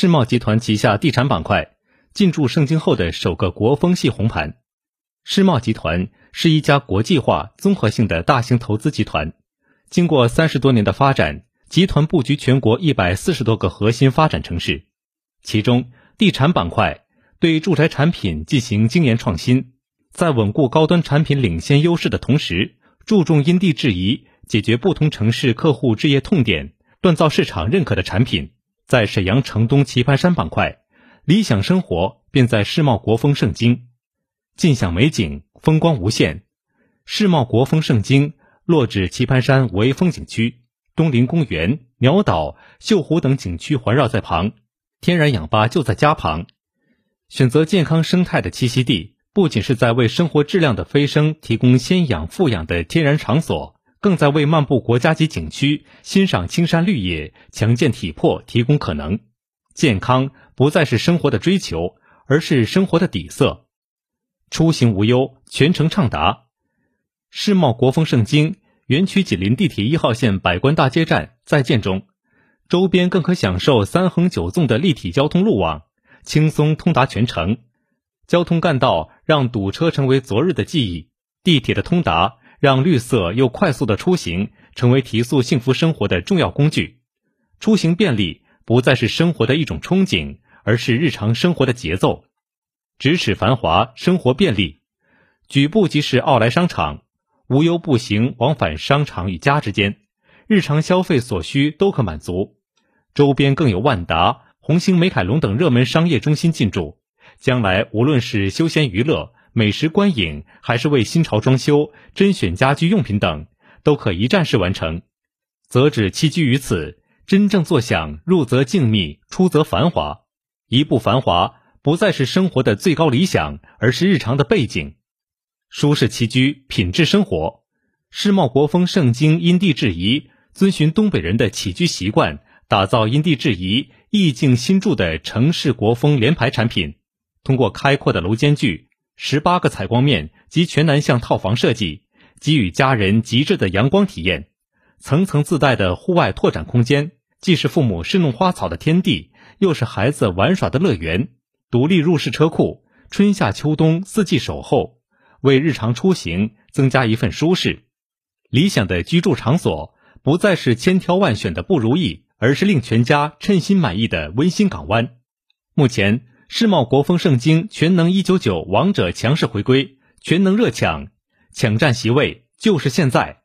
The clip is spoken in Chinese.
世茂集团旗下地产板块进驻盛京后的首个国风系红盘。世茂集团是一家国际化综合性的大型投资集团，经过三十多年的发展，集团布局全国一百四十多个核心发展城市，其中地产板块对住宅产品进行精研创新，在稳固高端产品领先优势的同时，注重因地制宜，解决不同城市客户置业痛点，锻造市场认可的产品。在沈阳城东棋盘山板块，理想生活便在世茂国风盛京。尽享美景，风光无限。世茂国风盛京落址棋盘山五 A 风景区，东陵公园、鸟岛、秀湖等景区环绕在旁，天然氧吧就在家旁。选择健康生态的栖息地，不仅是在为生活质量的飞升提供先养富养的天然场所，更在为漫步国家级景区、欣赏青山绿野、强健体魄提供可能。健康不再是生活的追求，而是生活的底色。出行无忧，全程畅达。世茂国风盛京园区紧邻地铁一号线百官大街站在建中，周边更可享受三横九纵的立体交通路网，轻松通达全城。交通干道让堵车成为昨日的记忆，地铁的通达让绿色又快速的出行成为提速幸福生活的重要工具。出行便利不再是生活的一种憧憬，而是日常生活的节奏。咫尺繁华，生活便利，举步即是奥莱商场，无忧步行往返商场与家之间，日常消费所需都可满足。周边更有万达、红星美凯龙等热门商业中心进驻，将来无论是休闲娱乐、美食观影，还是为新潮装修、甄选家居用品等，都可一站式完成。择址栖居于此，真正坐享入则静谧，出则繁华，一步繁华。不再是生活的最高理想，而是日常的背景。舒适栖居，品质生活。世茂国风盛京因地制宜，遵循东北人的起居习惯，打造因地制宜、意境新筑的城市国风联排产品。通过开阔的楼间距、十八个采光面及全南向套房设计，给予家人极致的阳光体验。层层自带的户外拓展空间，既是父母侍弄花草的天地，又是孩子玩耍的乐园。独立入室车库，春夏秋冬四季守候，为日常出行增加一份舒适。理想的居住场所不再是千挑万选的不如意，而是令全家称心满意的温馨港湾。目前，世茂国风圣经全能一九九王者强势回归，全能热抢，抢占席位就是现在。